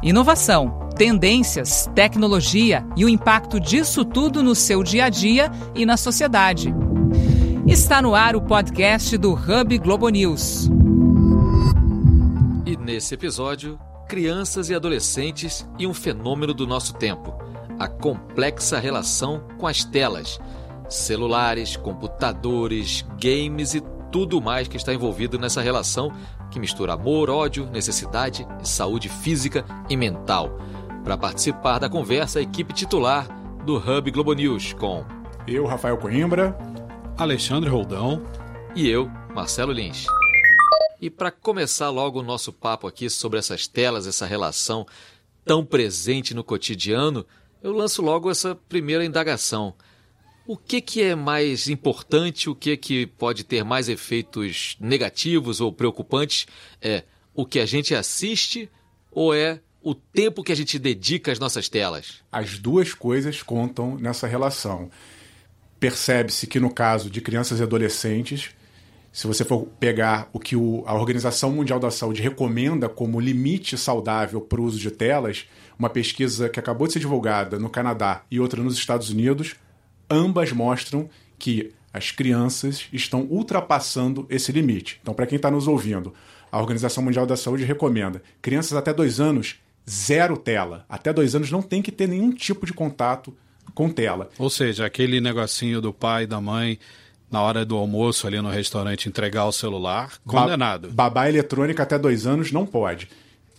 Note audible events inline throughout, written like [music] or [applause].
Inovação, tendências, tecnologia e o impacto disso tudo no seu dia a dia e na sociedade. Está no ar o podcast do Hub Globo News. E nesse episódio, crianças e adolescentes e um fenômeno do nosso tempo: a complexa relação com as telas, celulares, computadores, games e tudo mais que está envolvido nessa relação que mistura amor, ódio, necessidade e saúde física e mental. Para participar da conversa, a equipe titular do Hub Globo News com eu, Rafael Coimbra, Alexandre Roldão e eu, Marcelo Lins. E para começar logo o nosso papo aqui sobre essas telas, essa relação tão presente no cotidiano, eu lanço logo essa primeira indagação. O que, que é mais importante, o que, que pode ter mais efeitos negativos ou preocupantes? É o que a gente assiste ou é o tempo que a gente dedica às nossas telas? As duas coisas contam nessa relação. Percebe-se que no caso de crianças e adolescentes, se você for pegar o que o, a Organização Mundial da Saúde recomenda como limite saudável para o uso de telas, uma pesquisa que acabou de ser divulgada no Canadá e outra nos Estados Unidos, ambas mostram que as crianças estão ultrapassando esse limite. Então, para quem está nos ouvindo, a Organização Mundial da Saúde recomenda crianças até dois anos, zero tela. Até dois anos não tem que ter nenhum tipo de contato com tela. Ou seja, aquele negocinho do pai e da mãe na hora do almoço ali no restaurante entregar o celular, condenado. Ba babá eletrônica até dois anos não pode.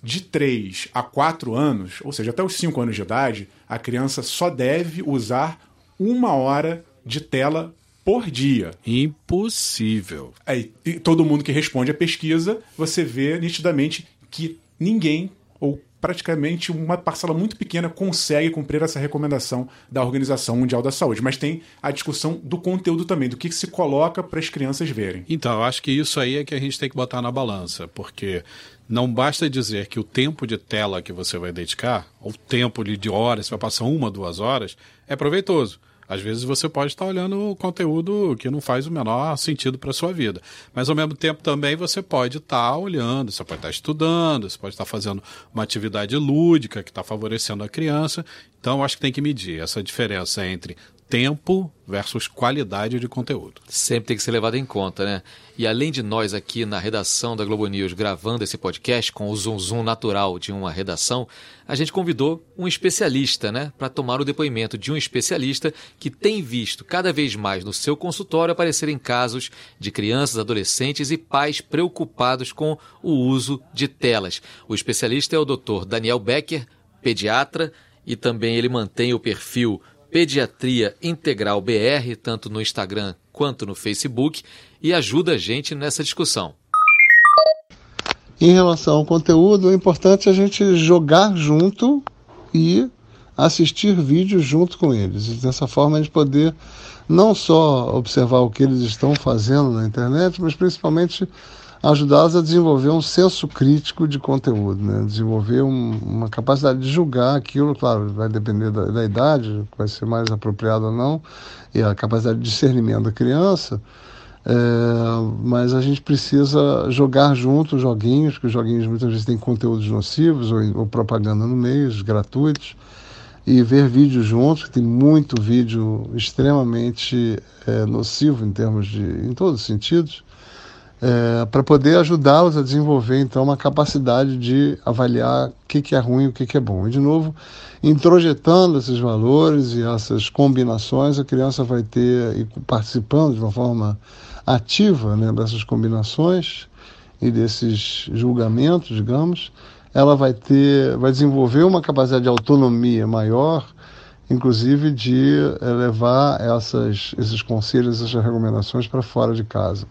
De 3 a 4 anos, ou seja, até os 5 anos de idade, a criança só deve usar uma hora de tela por dia. Impossível. Aí, todo mundo que responde a pesquisa, você vê nitidamente que ninguém ou praticamente uma parcela muito pequena consegue cumprir essa recomendação da Organização Mundial da Saúde. Mas tem a discussão do conteúdo também, do que se coloca para as crianças verem. Então, eu acho que isso aí é que a gente tem que botar na balança, porque não basta dizer que o tempo de tela que você vai dedicar, ou tempo de horas, você vai passar uma, duas horas, é proveitoso. Às vezes você pode estar olhando conteúdo que não faz o menor sentido para sua vida. Mas ao mesmo tempo também você pode estar olhando, você pode estar estudando, você pode estar fazendo uma atividade lúdica que está favorecendo a criança. Então, acho que tem que medir essa diferença entre tempo versus qualidade de conteúdo. Sempre tem que ser levado em conta, né? E além de nós aqui na redação da Globo News gravando esse podcast com o zoom zoom natural de uma redação, a gente convidou um especialista, né, para tomar o depoimento de um especialista que tem visto cada vez mais no seu consultório aparecerem casos de crianças, adolescentes e pais preocupados com o uso de telas. O especialista é o Dr. Daniel Becker, pediatra, e também ele mantém o perfil Pediatria Integral BR, tanto no Instagram quanto no Facebook, e ajuda a gente nessa discussão. Em relação ao conteúdo, é importante a gente jogar junto e assistir vídeos junto com eles. Dessa forma a gente poder não só observar o que eles estão fazendo na internet, mas principalmente ajudá-los a desenvolver um senso crítico de conteúdo, né? desenvolver um, uma capacidade de julgar aquilo, claro, vai depender da, da idade, vai ser mais apropriado ou não, e a capacidade de discernimento da criança, é, mas a gente precisa jogar junto joguinhos, porque os joguinhos muitas vezes têm conteúdos nocivos ou, ou propaganda no meio, gratuitos, e ver vídeos juntos, que tem muito vídeo extremamente é, nocivo em termos de, em todos os sentidos, é, para poder ajudá-los a desenvolver então uma capacidade de avaliar o que, que é ruim e o que, que é bom. E de novo, introjetando esses valores e essas combinações, a criança vai ter e participando de uma forma ativa né, dessas combinações e desses julgamentos, digamos, ela vai ter, vai desenvolver uma capacidade de autonomia maior, inclusive de levar essas, esses conselhos, essas recomendações para fora de casa.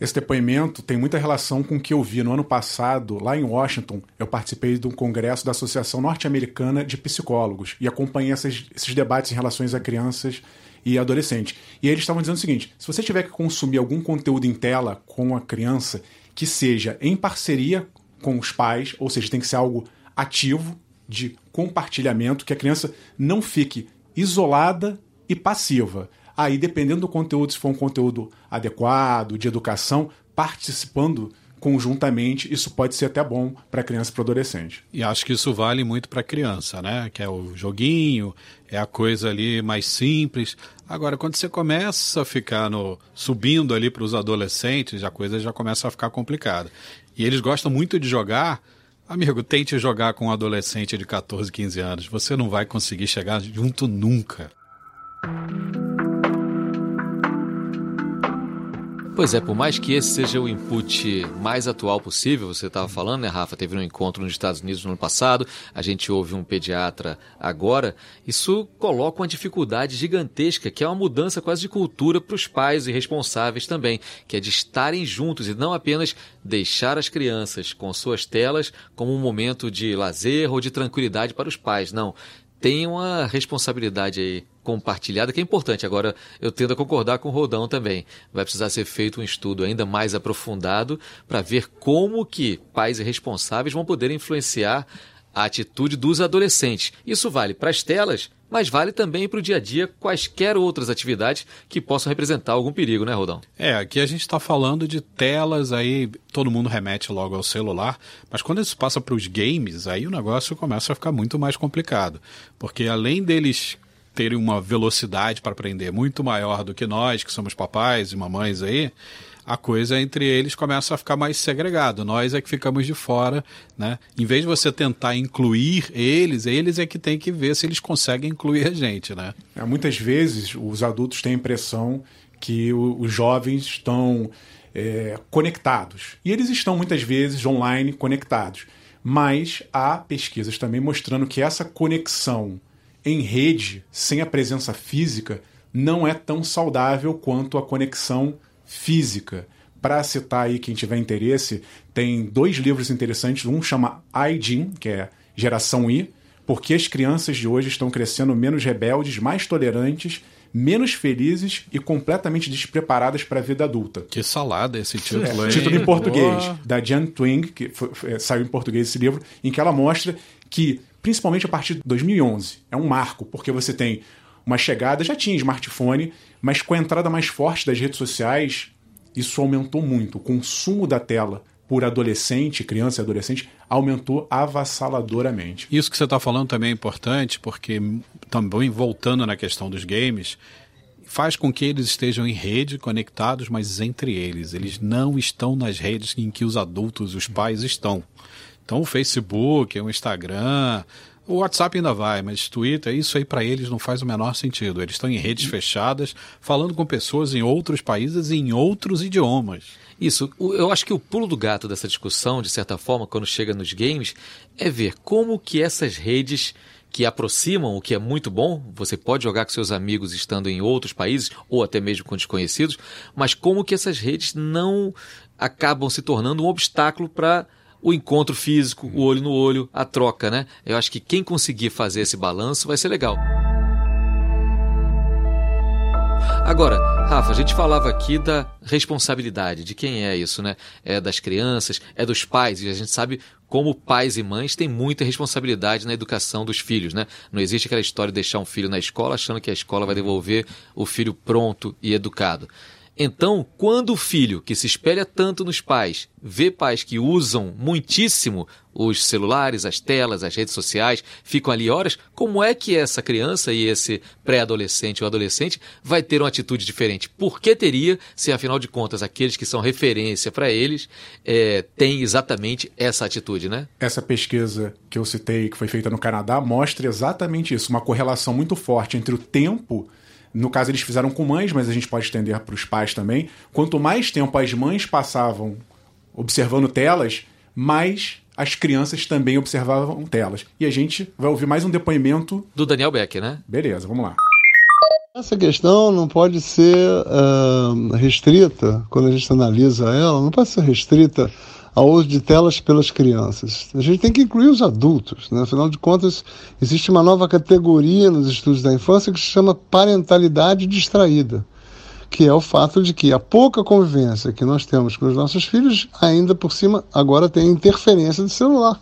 Esse depoimento tem muita relação com o que eu vi no ano passado, lá em Washington. Eu participei de um congresso da Associação Norte-Americana de Psicólogos e acompanhei essas, esses debates em relação a crianças e adolescentes. E eles estavam dizendo o seguinte: se você tiver que consumir algum conteúdo em tela com a criança, que seja em parceria com os pais, ou seja, tem que ser algo ativo, de compartilhamento, que a criança não fique isolada e passiva. Aí, dependendo do conteúdo, se for um conteúdo adequado, de educação, participando conjuntamente, isso pode ser até bom para criança e para adolescente. E acho que isso vale muito para criança, né? Que é o joguinho, é a coisa ali mais simples. Agora, quando você começa a ficar no subindo ali para os adolescentes, a coisa já começa a ficar complicada. E eles gostam muito de jogar. Amigo, tente jogar com um adolescente de 14, 15 anos. Você não vai conseguir chegar junto nunca. Pois é, por mais que esse seja o input mais atual possível, você estava falando, né, Rafa? Teve um encontro nos Estados Unidos no ano passado, a gente ouve um pediatra agora. Isso coloca uma dificuldade gigantesca, que é uma mudança quase de cultura para os pais e responsáveis também, que é de estarem juntos e não apenas deixar as crianças com suas telas como um momento de lazer ou de tranquilidade para os pais. Não. Tem uma responsabilidade aí compartilhada que é importante. Agora, eu tendo a concordar com o Rodão também. Vai precisar ser feito um estudo ainda mais aprofundado para ver como que pais responsáveis vão poder influenciar a atitude dos adolescentes. Isso vale para as telas, mas vale também para o dia a dia quaisquer outras atividades que possam representar algum perigo, né, Rodão? É, aqui a gente está falando de telas, aí todo mundo remete logo ao celular, mas quando isso passa para os games, aí o negócio começa a ficar muito mais complicado, porque além deles terem uma velocidade para aprender muito maior do que nós, que somos papais e mamães aí, a coisa entre eles começa a ficar mais segregado. Nós é que ficamos de fora, né? Em vez de você tentar incluir eles, eles é que tem que ver se eles conseguem incluir a gente, né? É, muitas vezes os adultos têm a impressão que o, os jovens estão é, conectados. E eles estão muitas vezes online conectados. Mas há pesquisas também mostrando que essa conexão em rede, sem a presença física, não é tão saudável quanto a conexão física. Para citar aí quem tiver interesse, tem dois livros interessantes. Um chama iGen, que é Geração I, porque as crianças de hoje estão crescendo menos rebeldes, mais tolerantes, menos felizes e completamente despreparadas para a vida adulta. Que salada esse título é. Título em português, Boa. da Jan Twing, que foi, é, saiu em português esse livro, em que ela mostra que, principalmente a partir de 2011, é um marco, porque você tem uma chegada, já tinha smartphone, mas com a entrada mais forte das redes sociais, isso aumentou muito. O consumo da tela por adolescente, criança e adolescente, aumentou avassaladoramente. Isso que você está falando também é importante, porque também voltando na questão dos games, faz com que eles estejam em rede, conectados, mas entre eles. Eles não estão nas redes em que os adultos, os pais estão. Então o Facebook, o Instagram, o WhatsApp ainda vai, mas Twitter, isso aí para eles não faz o menor sentido. Eles estão em redes fechadas, falando com pessoas em outros países e em outros idiomas. Isso, eu acho que o pulo do gato dessa discussão, de certa forma, quando chega nos games, é ver como que essas redes que aproximam, o que é muito bom, você pode jogar com seus amigos estando em outros países ou até mesmo com desconhecidos, mas como que essas redes não acabam se tornando um obstáculo para o encontro físico, o olho no olho, a troca, né? Eu acho que quem conseguir fazer esse balanço vai ser legal. Agora, Rafa, a gente falava aqui da responsabilidade, de quem é isso, né? É das crianças, é dos pais, e a gente sabe como pais e mães têm muita responsabilidade na educação dos filhos, né? Não existe aquela história de deixar um filho na escola achando que a escola vai devolver o filho pronto e educado. Então, quando o filho, que se espelha tanto nos pais, vê pais que usam muitíssimo os celulares, as telas, as redes sociais, ficam ali horas, como é que essa criança e esse pré-adolescente ou adolescente vai ter uma atitude diferente? Por que teria, se afinal de contas aqueles que são referência para eles é, têm exatamente essa atitude, né? Essa pesquisa que eu citei, que foi feita no Canadá, mostra exatamente isso, uma correlação muito forte entre o tempo no caso, eles fizeram com mães, mas a gente pode estender para os pais também. Quanto mais tempo as mães passavam observando telas, mais as crianças também observavam telas. E a gente vai ouvir mais um depoimento do Daniel Beck, né? Beleza, vamos lá. Essa questão não pode ser uh, restrita, quando a gente analisa ela, não pode ser restrita ao uso de telas pelas crianças. A gente tem que incluir os adultos, né? afinal de contas, existe uma nova categoria nos estudos da infância que se chama parentalidade distraída, que é o fato de que a pouca convivência que nós temos com os nossos filhos, ainda por cima, agora tem interferência de celular.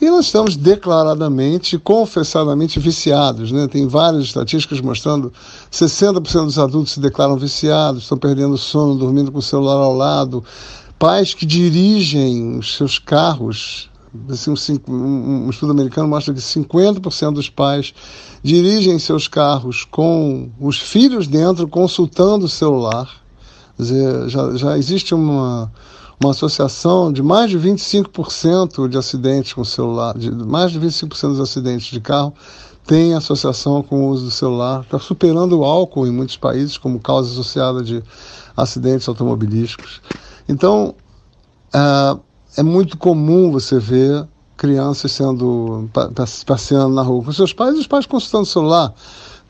E nós estamos declaradamente, confessadamente viciados. Né? Tem várias estatísticas mostrando 60% dos adultos se declaram viciados, estão perdendo sono, dormindo com o celular ao lado, pais que dirigem os seus carros. Assim, um, um estudo americano mostra que 50% dos pais dirigem seus carros com os filhos dentro, consultando o celular. Quer dizer, já, já existe uma, uma associação de mais de 25% de acidentes com celular, de mais de 25% dos acidentes de carro tem associação com o uso do celular, está superando o álcool em muitos países como causa associada de acidentes automobilísticos. Então, é, é muito comum você ver crianças sendo passeando na rua com seus pais e os pais consultando o celular.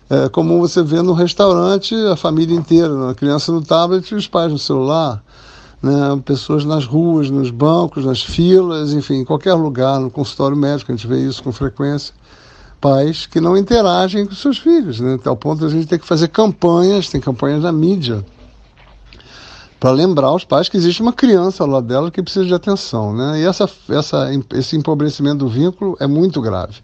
É comum você ver no restaurante a família inteira, a criança no tablet e os pais no celular. Né? Pessoas nas ruas, nos bancos, nas filas, enfim, em qualquer lugar, no consultório médico, a gente vê isso com frequência. Pais que não interagem com seus filhos, né? Até o ponto de a gente ter que fazer campanhas, tem campanhas na mídia, para lembrar os pais que existe uma criança lado dela que precisa de atenção. Né? E essa, essa, esse empobrecimento do vínculo é muito grave,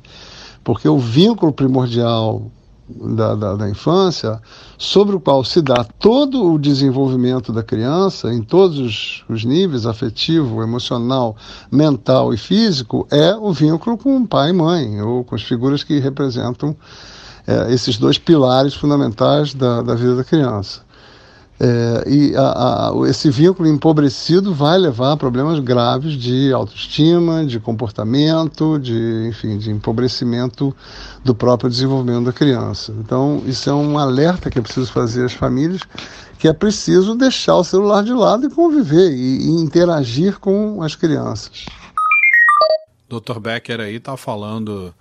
porque o vínculo primordial da, da, da, infância, sobre o qual se dá todo o desenvolvimento da criança, em todos os, os níveis afetivo, emocional, mental e físico, é o vínculo com o pai e mãe, ou com as figuras que representam é, esses dois pilares fundamentais da, da vida da criança. É, e a, a, esse vínculo empobrecido vai levar a problemas graves de autoestima, de comportamento, de, enfim, de empobrecimento do próprio desenvolvimento da criança. Então, isso é um alerta que é preciso fazer às famílias, que é preciso deixar o celular de lado e conviver e, e interagir com as crianças. Dr. Becker aí está falando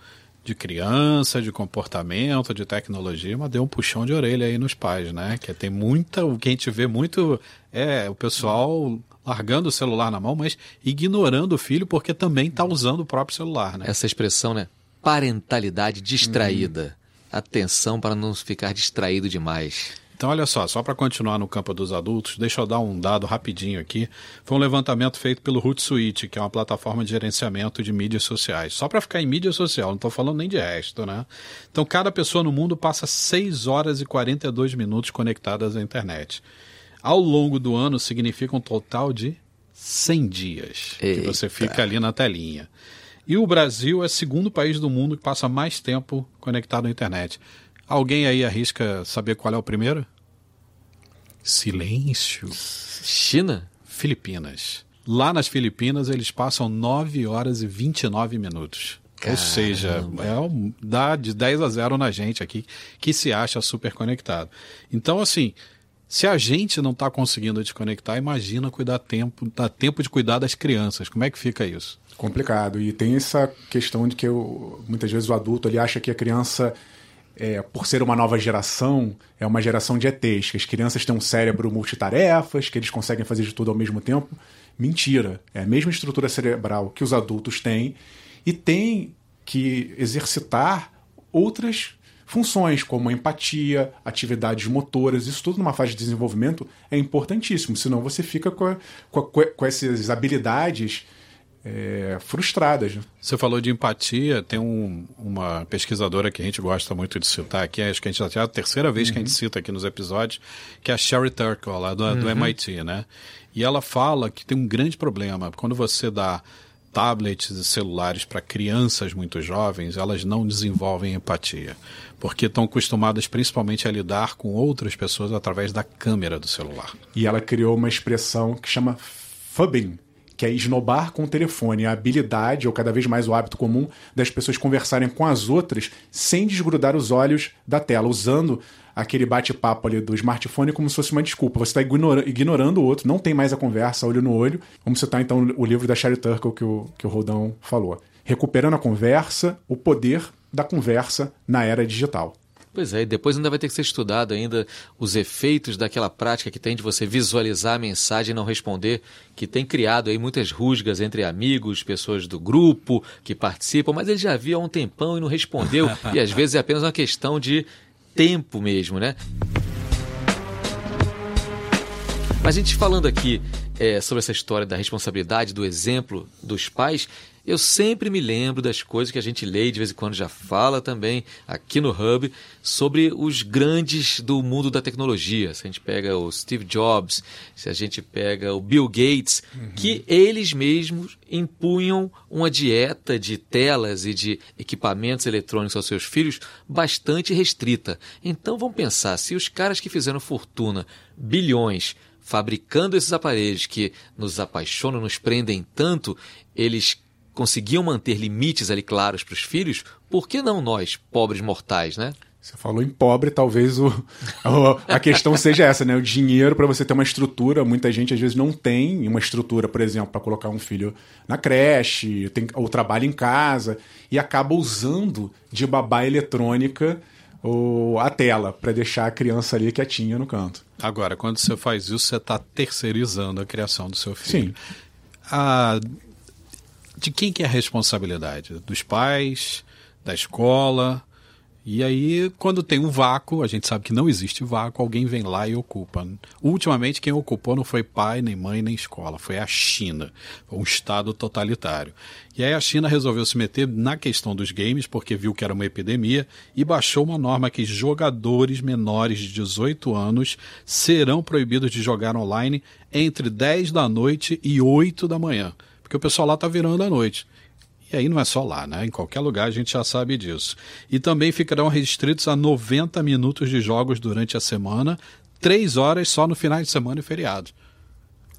de criança, de comportamento, de tecnologia, mas deu um puxão de orelha aí nos pais, né? Que tem muita, o que a gente vê muito é o pessoal largando o celular na mão, mas ignorando o filho porque também está usando o próprio celular, né? Essa expressão, né? Parentalidade distraída. Hum. Atenção para não ficar distraído demais. Então, olha só, só para continuar no campo dos adultos, deixa eu dar um dado rapidinho aqui. Foi um levantamento feito pelo Hootsuite, que é uma plataforma de gerenciamento de mídias sociais. Só para ficar em mídia social, não estou falando nem de resto, né? Então, cada pessoa no mundo passa 6 horas e 42 minutos conectadas à internet. Ao longo do ano, significa um total de 100 dias Eita. que você fica ali na telinha. E o Brasil é o segundo país do mundo que passa mais tempo conectado à internet. Alguém aí arrisca saber qual é o primeiro? Silêncio. China? Filipinas. Lá nas Filipinas eles passam 9 horas e 29 minutos. Caramba. Ou seja, é um, dá de 10 a 0 na gente aqui que se acha super conectado. Então, assim, se a gente não está conseguindo desconectar, imagina cuidar tempo, dar tempo de cuidar das crianças. Como é que fica isso? Complicado. E tem essa questão de que eu, muitas vezes o adulto ele acha que a criança é, por ser uma nova geração, é uma geração de ETs, que as crianças têm um cérebro multitarefas, que eles conseguem fazer de tudo ao mesmo tempo. Mentira. É a mesma estrutura cerebral que os adultos têm e tem que exercitar outras funções, como empatia, atividades motoras, isso tudo numa fase de desenvolvimento é importantíssimo, senão você fica com, a, com, a, com essas habilidades é, frustradas. Né? Você falou de empatia, tem um, uma pesquisadora que a gente gosta muito de citar aqui, acho que a gente já é a terceira vez uhum. que a gente uhum. cita aqui nos episódios, que é a Sherry Turkle, lá do, uhum. do MIT, né? E ela fala que tem um grande problema. Quando você dá tablets e celulares para crianças muito jovens, elas não desenvolvem empatia, porque estão acostumadas principalmente a lidar com outras pessoas através da câmera do celular. E ela criou uma expressão que chama fubbing, que é esnobar com o telefone, a habilidade, ou cada vez mais o hábito comum, das pessoas conversarem com as outras sem desgrudar os olhos da tela, usando aquele bate-papo ali do smartphone como se fosse uma desculpa. Você está ignora ignorando o outro, não tem mais a conversa olho no olho. Vamos citar então o livro da Sherry Turkle que o, que o Rodão falou. Recuperando a conversa, o poder da conversa na era digital. Pois é, e depois ainda vai ter que ser estudado ainda os efeitos daquela prática que tem de você visualizar a mensagem e não responder, que tem criado aí muitas rusgas entre amigos, pessoas do grupo que participam, mas ele já viu há um tempão e não respondeu, [laughs] e às vezes é apenas uma questão de tempo mesmo, né? Mas a gente falando aqui é, sobre essa história da responsabilidade, do exemplo dos pais, eu sempre me lembro das coisas que a gente lê e de vez em quando já fala também aqui no Hub sobre os grandes do mundo da tecnologia. Se a gente pega o Steve Jobs, se a gente pega o Bill Gates, uhum. que eles mesmos impunham uma dieta de telas e de equipamentos eletrônicos aos seus filhos bastante restrita. Então vamos pensar, se os caras que fizeram fortuna, bilhões, fabricando esses aparelhos que nos apaixonam, nos prendem tanto, eles conseguiam manter limites ali claros para os filhos, por que não nós, pobres mortais, né? Você falou em pobre, talvez o, [laughs] a questão seja essa, né? O dinheiro para você ter uma estrutura, muita gente às vezes não tem uma estrutura, por exemplo, para colocar um filho na creche, tem, ou trabalha em casa, e acaba usando de babá eletrônica ou a tela para deixar a criança ali quietinha no canto. Agora, quando você faz isso, você está terceirizando a criação do seu filho. Sim. A de quem que é a responsabilidade? Dos pais, da escola. E aí, quando tem um vácuo, a gente sabe que não existe vácuo, alguém vem lá e ocupa. Ultimamente, quem ocupou não foi pai, nem mãe, nem escola, foi a China, um Estado totalitário. E aí a China resolveu se meter na questão dos games, porque viu que era uma epidemia, e baixou uma norma que jogadores menores de 18 anos serão proibidos de jogar online entre 10 da noite e 8 da manhã porque o pessoal lá está virando à noite. E aí não é só lá, né? Em qualquer lugar a gente já sabe disso. E também ficarão restritos a 90 minutos de jogos durante a semana, 3 horas só no final de semana e feriado.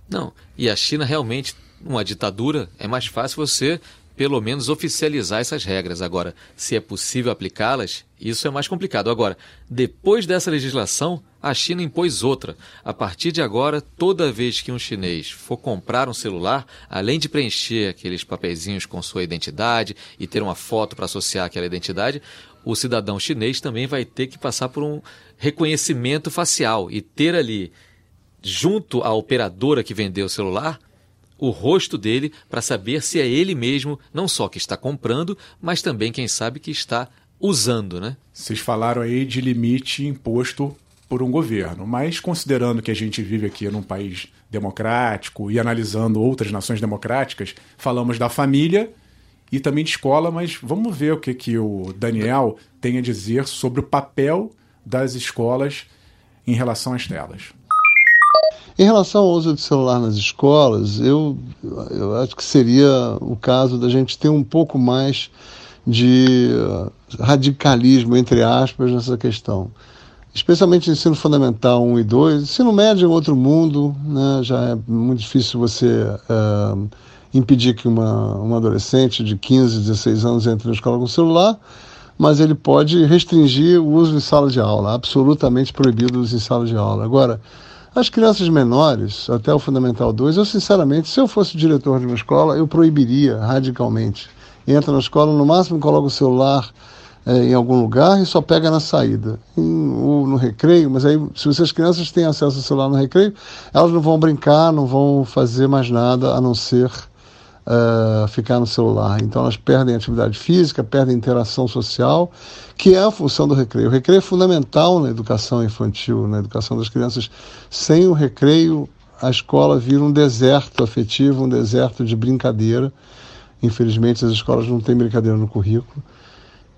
Não, e a China realmente, uma ditadura, é mais fácil você pelo menos oficializar essas regras. Agora, se é possível aplicá-las, isso é mais complicado. Agora, depois dessa legislação, a China impôs outra. A partir de agora, toda vez que um chinês for comprar um celular, além de preencher aqueles papeizinhos com sua identidade e ter uma foto para associar aquela identidade, o cidadão chinês também vai ter que passar por um reconhecimento facial e ter ali, junto à operadora que vendeu o celular, o rosto dele para saber se é ele mesmo, não só que está comprando, mas também, quem sabe, que está usando, né? Vocês falaram aí de limite imposto por um governo, mas considerando que a gente vive aqui num país democrático e analisando outras nações democráticas, falamos da família e também de escola, mas vamos ver o que, que o Daniel tem a dizer sobre o papel das escolas em relação às telas. Em relação ao uso de celular nas escolas, eu, eu acho que seria o caso da gente ter um pouco mais de uh, radicalismo, entre aspas, nessa questão. Especialmente ensino fundamental 1 e 2. Ensino médio é outro mundo, né? já é muito difícil você uh, impedir que uma, uma adolescente de 15, 16 anos entre na escola com celular, mas ele pode restringir o uso em sala de aula, absolutamente proibido o uso em sala de aula. Agora, as crianças menores, até o Fundamental 2, eu sinceramente, se eu fosse diretor de uma escola, eu proibiria radicalmente. Entra na escola, no máximo coloca o celular é, em algum lugar e só pega na saída, em, ou no recreio, mas aí se as crianças têm acesso ao celular no recreio, elas não vão brincar, não vão fazer mais nada a não ser uh, ficar no celular. Então elas perdem atividade física, perdem interação social, que é a função do recreio. O recreio é fundamental na educação infantil, na educação das crianças. Sem o recreio, a escola vira um deserto afetivo, um deserto de brincadeira. Infelizmente, as escolas não têm brincadeira no currículo.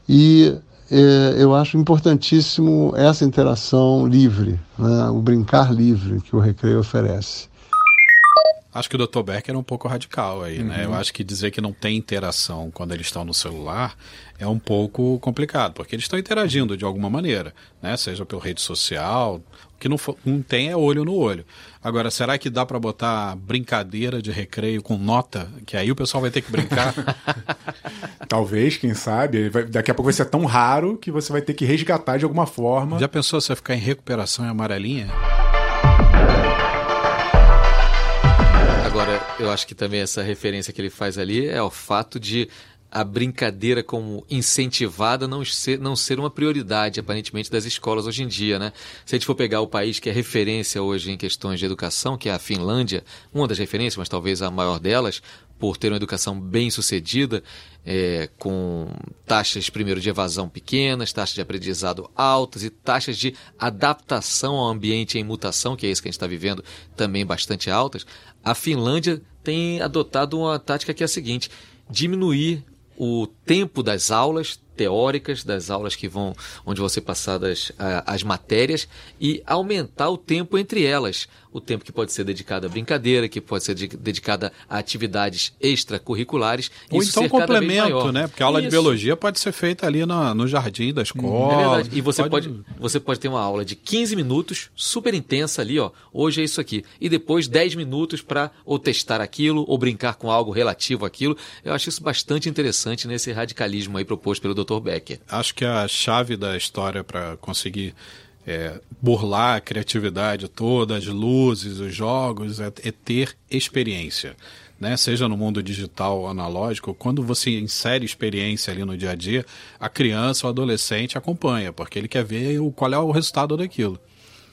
E é, eu acho importantíssimo essa interação livre, né? o brincar livre que o recreio oferece. Acho que o Dr. Becker é um pouco radical aí, uhum. né? Eu acho que dizer que não tem interação quando eles estão no celular é um pouco complicado, porque eles estão interagindo de alguma maneira, né? Seja pela rede social, o que não, não tem é olho no olho. Agora, será que dá para botar brincadeira de recreio com nota, que aí o pessoal vai ter que brincar? [laughs] Talvez, quem sabe. Daqui a pouco vai ser tão raro que você vai ter que resgatar de alguma forma. Já pensou se vai ficar em recuperação em amarelinha? Agora, eu acho que também essa referência que ele faz ali é o fato de a brincadeira como incentivada não ser, não ser uma prioridade, aparentemente, das escolas hoje em dia. Né? Se a gente for pegar o país que é referência hoje em questões de educação, que é a Finlândia, uma das referências, mas talvez a maior delas, por ter uma educação bem sucedida, é, com taxas, primeiro, de evasão pequenas, taxas de aprendizado altas e taxas de adaptação ao ambiente em mutação, que é isso que a gente está vivendo, também bastante altas, a Finlândia tem adotado uma tática que é a seguinte: diminuir o tempo das aulas, teóricas das aulas que vão onde vão ser passadas uh, as matérias e aumentar o tempo entre elas o tempo que pode ser dedicado à brincadeira que pode ser de, dedicado a atividades extracurriculares ou isso então complemento né porque a aula isso. de biologia pode ser feita ali no, no jardim da escola é verdade e você pode... pode você pode ter uma aula de 15 minutos super intensa ali ó hoje é isso aqui e depois 10 minutos para ou testar aquilo ou brincar com algo relativo àquilo eu acho isso bastante interessante nesse radicalismo aí proposto pelo Dr. Dr. Becker. Acho que a chave da história para conseguir é, burlar a criatividade toda, as luzes, os jogos, é, é ter experiência. Né? Seja no mundo digital ou analógico, quando você insere experiência ali no dia a dia, a criança ou adolescente acompanha, porque ele quer ver o, qual é o resultado daquilo.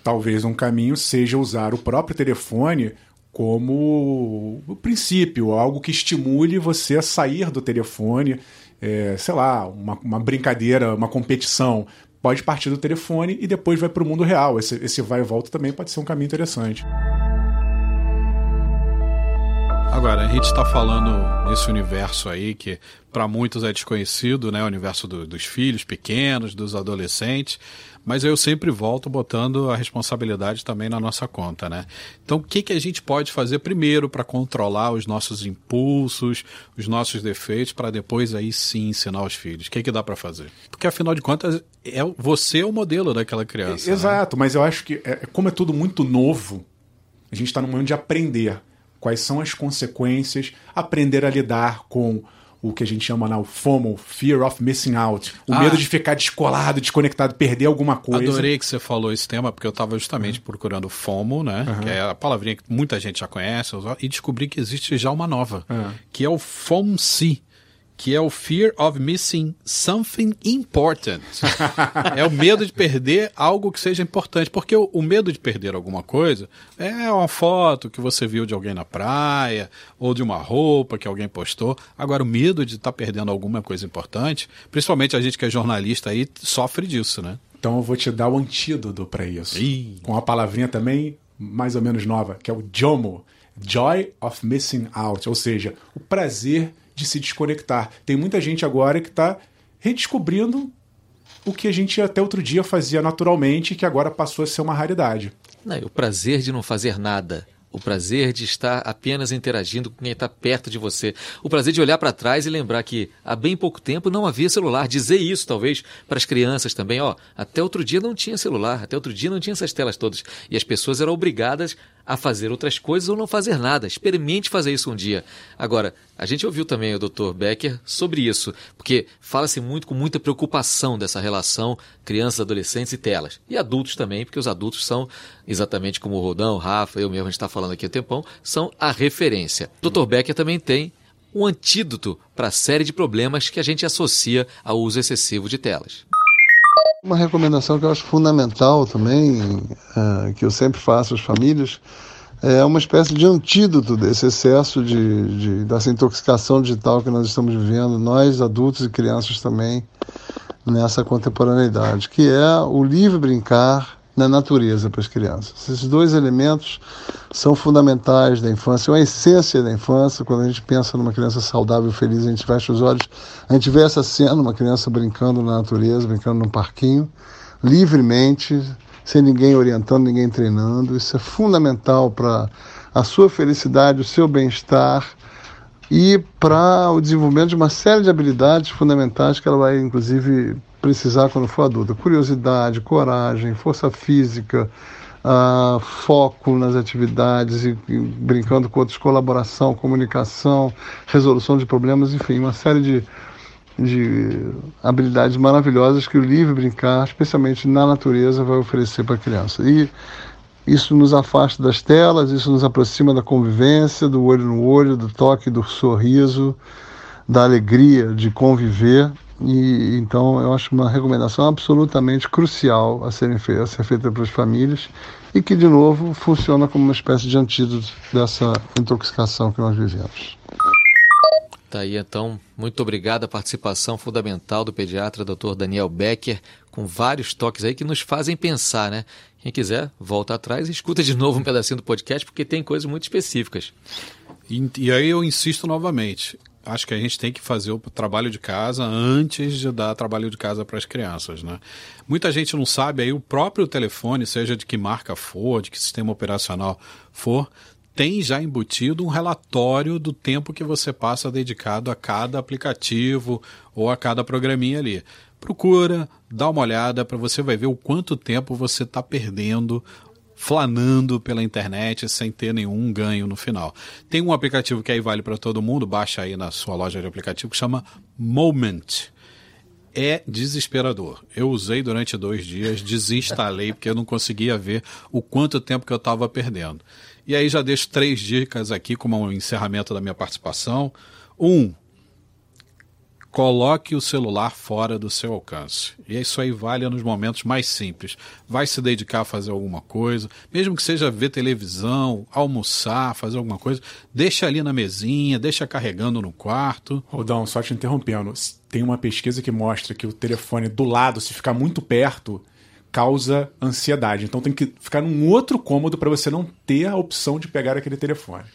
Talvez um caminho seja usar o próprio telefone como o princípio, algo que estimule você a sair do telefone, é, sei lá, uma, uma brincadeira, uma competição, pode partir do telefone e depois vai para o mundo real. Esse, esse vai e volta também pode ser um caminho interessante. Agora, a gente está falando nesse universo aí que para muitos é desconhecido, né? O universo do, dos filhos pequenos, dos adolescentes mas eu sempre volto botando a responsabilidade também na nossa conta, né? Então, o que, que a gente pode fazer primeiro para controlar os nossos impulsos, os nossos defeitos, para depois aí sim ensinar os filhos? O que, que dá para fazer? Porque afinal de contas, é você é o modelo daquela criança. Né? Exato, né? mas eu acho que é, como é tudo muito novo, a gente está no momento de aprender quais são as consequências, aprender a lidar com o que a gente chama o FOMO, Fear of Missing Out, o ah. medo de ficar descolado, desconectado, perder alguma coisa. Adorei que você falou esse tema, porque eu estava justamente uhum. procurando FOMO, né? Uhum. Que é a palavrinha que muita gente já conhece, e descobri que existe já uma nova, uhum. que é o FOMC que é o Fear of Missing Something Important. é o medo de perder algo que seja importante. Porque o, o, medo de perder alguma coisa é uma foto que você viu de alguém na praia, ou de uma roupa que alguém postou. Agora, o medo de estar tá perdendo alguma coisa importante, principalmente a gente que é jornalista aí, sofre disso, né? Então eu vou te dar o antídoto para isso. Ih. Com uma palavrinha também mais ou menos nova, que é o JOMO. Joy of Missing Out. Ou seja, o prazer de se desconectar. Tem muita gente agora que está redescobrindo o que a gente até outro dia fazia naturalmente e que agora passou a ser uma raridade. Não, o prazer de não fazer nada. O prazer de estar apenas interagindo com quem está perto de você. O prazer de olhar para trás e lembrar que há bem pouco tempo não havia celular. Dizer isso, talvez, para as crianças também. Ó, até outro dia não tinha celular, até outro dia não tinha essas telas todas. E as pessoas eram obrigadas a fazer outras coisas ou não fazer nada. Experimente fazer isso um dia. Agora, a gente ouviu também o Dr. Becker sobre isso, porque fala-se muito com muita preocupação dessa relação crianças, adolescentes e telas. E adultos também, porque os adultos são, exatamente como o Rodão, o Rafa, eu mesmo, a gente está falando aqui há um tempão, são a referência. Dr. Becker também tem um antídoto para a série de problemas que a gente associa ao uso excessivo de telas. Uma recomendação que eu acho fundamental também, uh, que eu sempre faço às famílias, é uma espécie de antídoto desse excesso de, de, dessa intoxicação digital que nós estamos vivendo, nós adultos e crianças também, nessa contemporaneidade, que é o livre brincar na natureza para as crianças. Esses dois elementos são fundamentais da infância, é uma essência da infância. Quando a gente pensa numa criança saudável feliz, a gente fecha os olhos, a gente vê essa cena, uma criança brincando na natureza, brincando num parquinho, livremente, sem ninguém orientando, ninguém treinando. Isso é fundamental para a sua felicidade, o seu bem-estar e para o desenvolvimento de uma série de habilidades fundamentais que ela vai, inclusive, precisar quando for adulta. Curiosidade, coragem, força física, uh, foco nas atividades e, e, brincando com outros, colaboração, comunicação, resolução de problemas, enfim, uma série de, de habilidades maravilhosas que o livre brincar, especialmente na natureza, vai oferecer para a criança. E isso nos afasta das telas, isso nos aproxima da convivência, do olho no olho, do toque, do sorriso, da alegria de conviver e então eu acho uma recomendação absolutamente crucial a, serem a ser feita para as famílias e que, de novo, funciona como uma espécie de antídoto dessa intoxicação que nós vivemos. Tá aí então, muito obrigado a participação fundamental do pediatra Dr. Daniel Becker, com vários toques aí que nos fazem pensar, né? Quem quiser, volta atrás e escuta de novo um pedacinho do podcast, porque tem coisas muito específicas. E, e aí eu insisto novamente, acho que a gente tem que fazer o trabalho de casa antes de dar trabalho de casa para as crianças, né? Muita gente não sabe aí o próprio telefone, seja de que marca for, de que sistema operacional for, tem já embutido um relatório do tempo que você passa dedicado a cada aplicativo ou a cada programinha ali. Procura, dá uma olhada para você vai ver o quanto tempo você está perdendo flanando pela internet sem ter nenhum ganho no final. Tem um aplicativo que aí vale para todo mundo, baixa aí na sua loja de aplicativo, que chama Moment. É desesperador. Eu usei durante dois dias, desinstalei porque eu não conseguia ver o quanto tempo que eu estava perdendo. E aí já deixo três dicas aqui como um encerramento da minha participação. Um, coloque o celular fora do seu alcance. E isso aí vale nos momentos mais simples. Vai se dedicar a fazer alguma coisa, mesmo que seja ver televisão, almoçar, fazer alguma coisa, deixa ali na mesinha, deixa carregando no quarto. Rodão, só te interrompendo. Tem uma pesquisa que mostra que o telefone do lado, se ficar muito perto, causa ansiedade. Então tem que ficar num outro cômodo para você não ter a opção de pegar aquele telefone.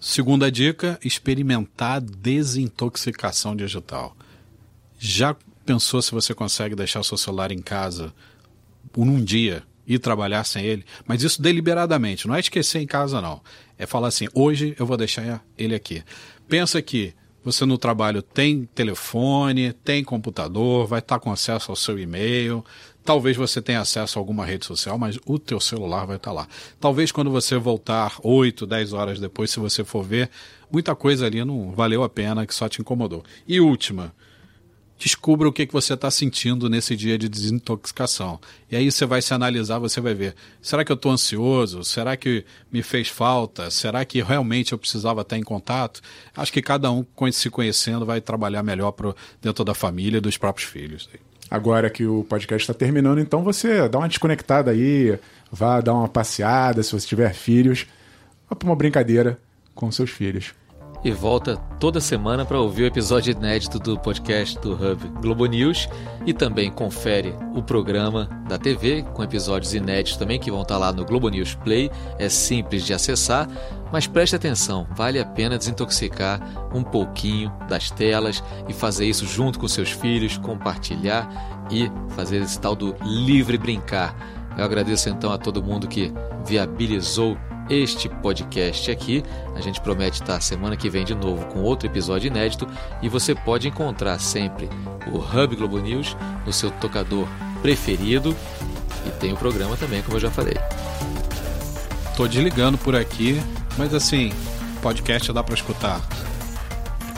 Segunda dica: experimentar desintoxicação digital. Já pensou se você consegue deixar o seu celular em casa por um dia e trabalhar sem ele? Mas isso deliberadamente, não é esquecer em casa, não. É falar assim: hoje eu vou deixar ele aqui. Pensa que você no trabalho tem telefone, tem computador, vai estar com acesso ao seu e-mail, Talvez você tenha acesso a alguma rede social, mas o teu celular vai estar lá. Talvez quando você voltar 8, 10 horas depois, se você for ver, muita coisa ali não valeu a pena, que só te incomodou. E última, descubra o que, que você está sentindo nesse dia de desintoxicação. E aí você vai se analisar, você vai ver, será que eu estou ansioso? Será que me fez falta? Será que realmente eu precisava estar em contato? Acho que cada um, se conhecendo, vai trabalhar melhor pro, dentro da família e dos próprios filhos agora que o podcast está terminando, então você dá uma desconectada aí, vá dar uma passeada, se você tiver filhos, vá para uma brincadeira com seus filhos. E volta toda semana para ouvir o episódio inédito do podcast do Hub Globo News e também confere o programa da TV com episódios inéditos também que vão estar tá lá no Globo News Play. É simples de acessar, mas preste atenção, vale a pena desintoxicar um pouquinho das telas e fazer isso junto com seus filhos, compartilhar e fazer esse tal do livre brincar. Eu agradeço então a todo mundo que viabilizou este podcast aqui. A gente promete estar semana que vem de novo com outro episódio inédito e você pode encontrar sempre o Hub Globo News no seu tocador preferido e tem o programa também, como eu já falei. Tô desligando por aqui, mas assim, podcast dá para escutar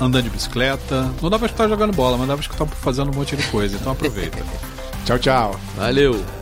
andando de bicicleta. Não dá para escutar jogando bola, mas dá para escutar fazendo um monte de coisa, então aproveita. [laughs] tchau, tchau. Valeu.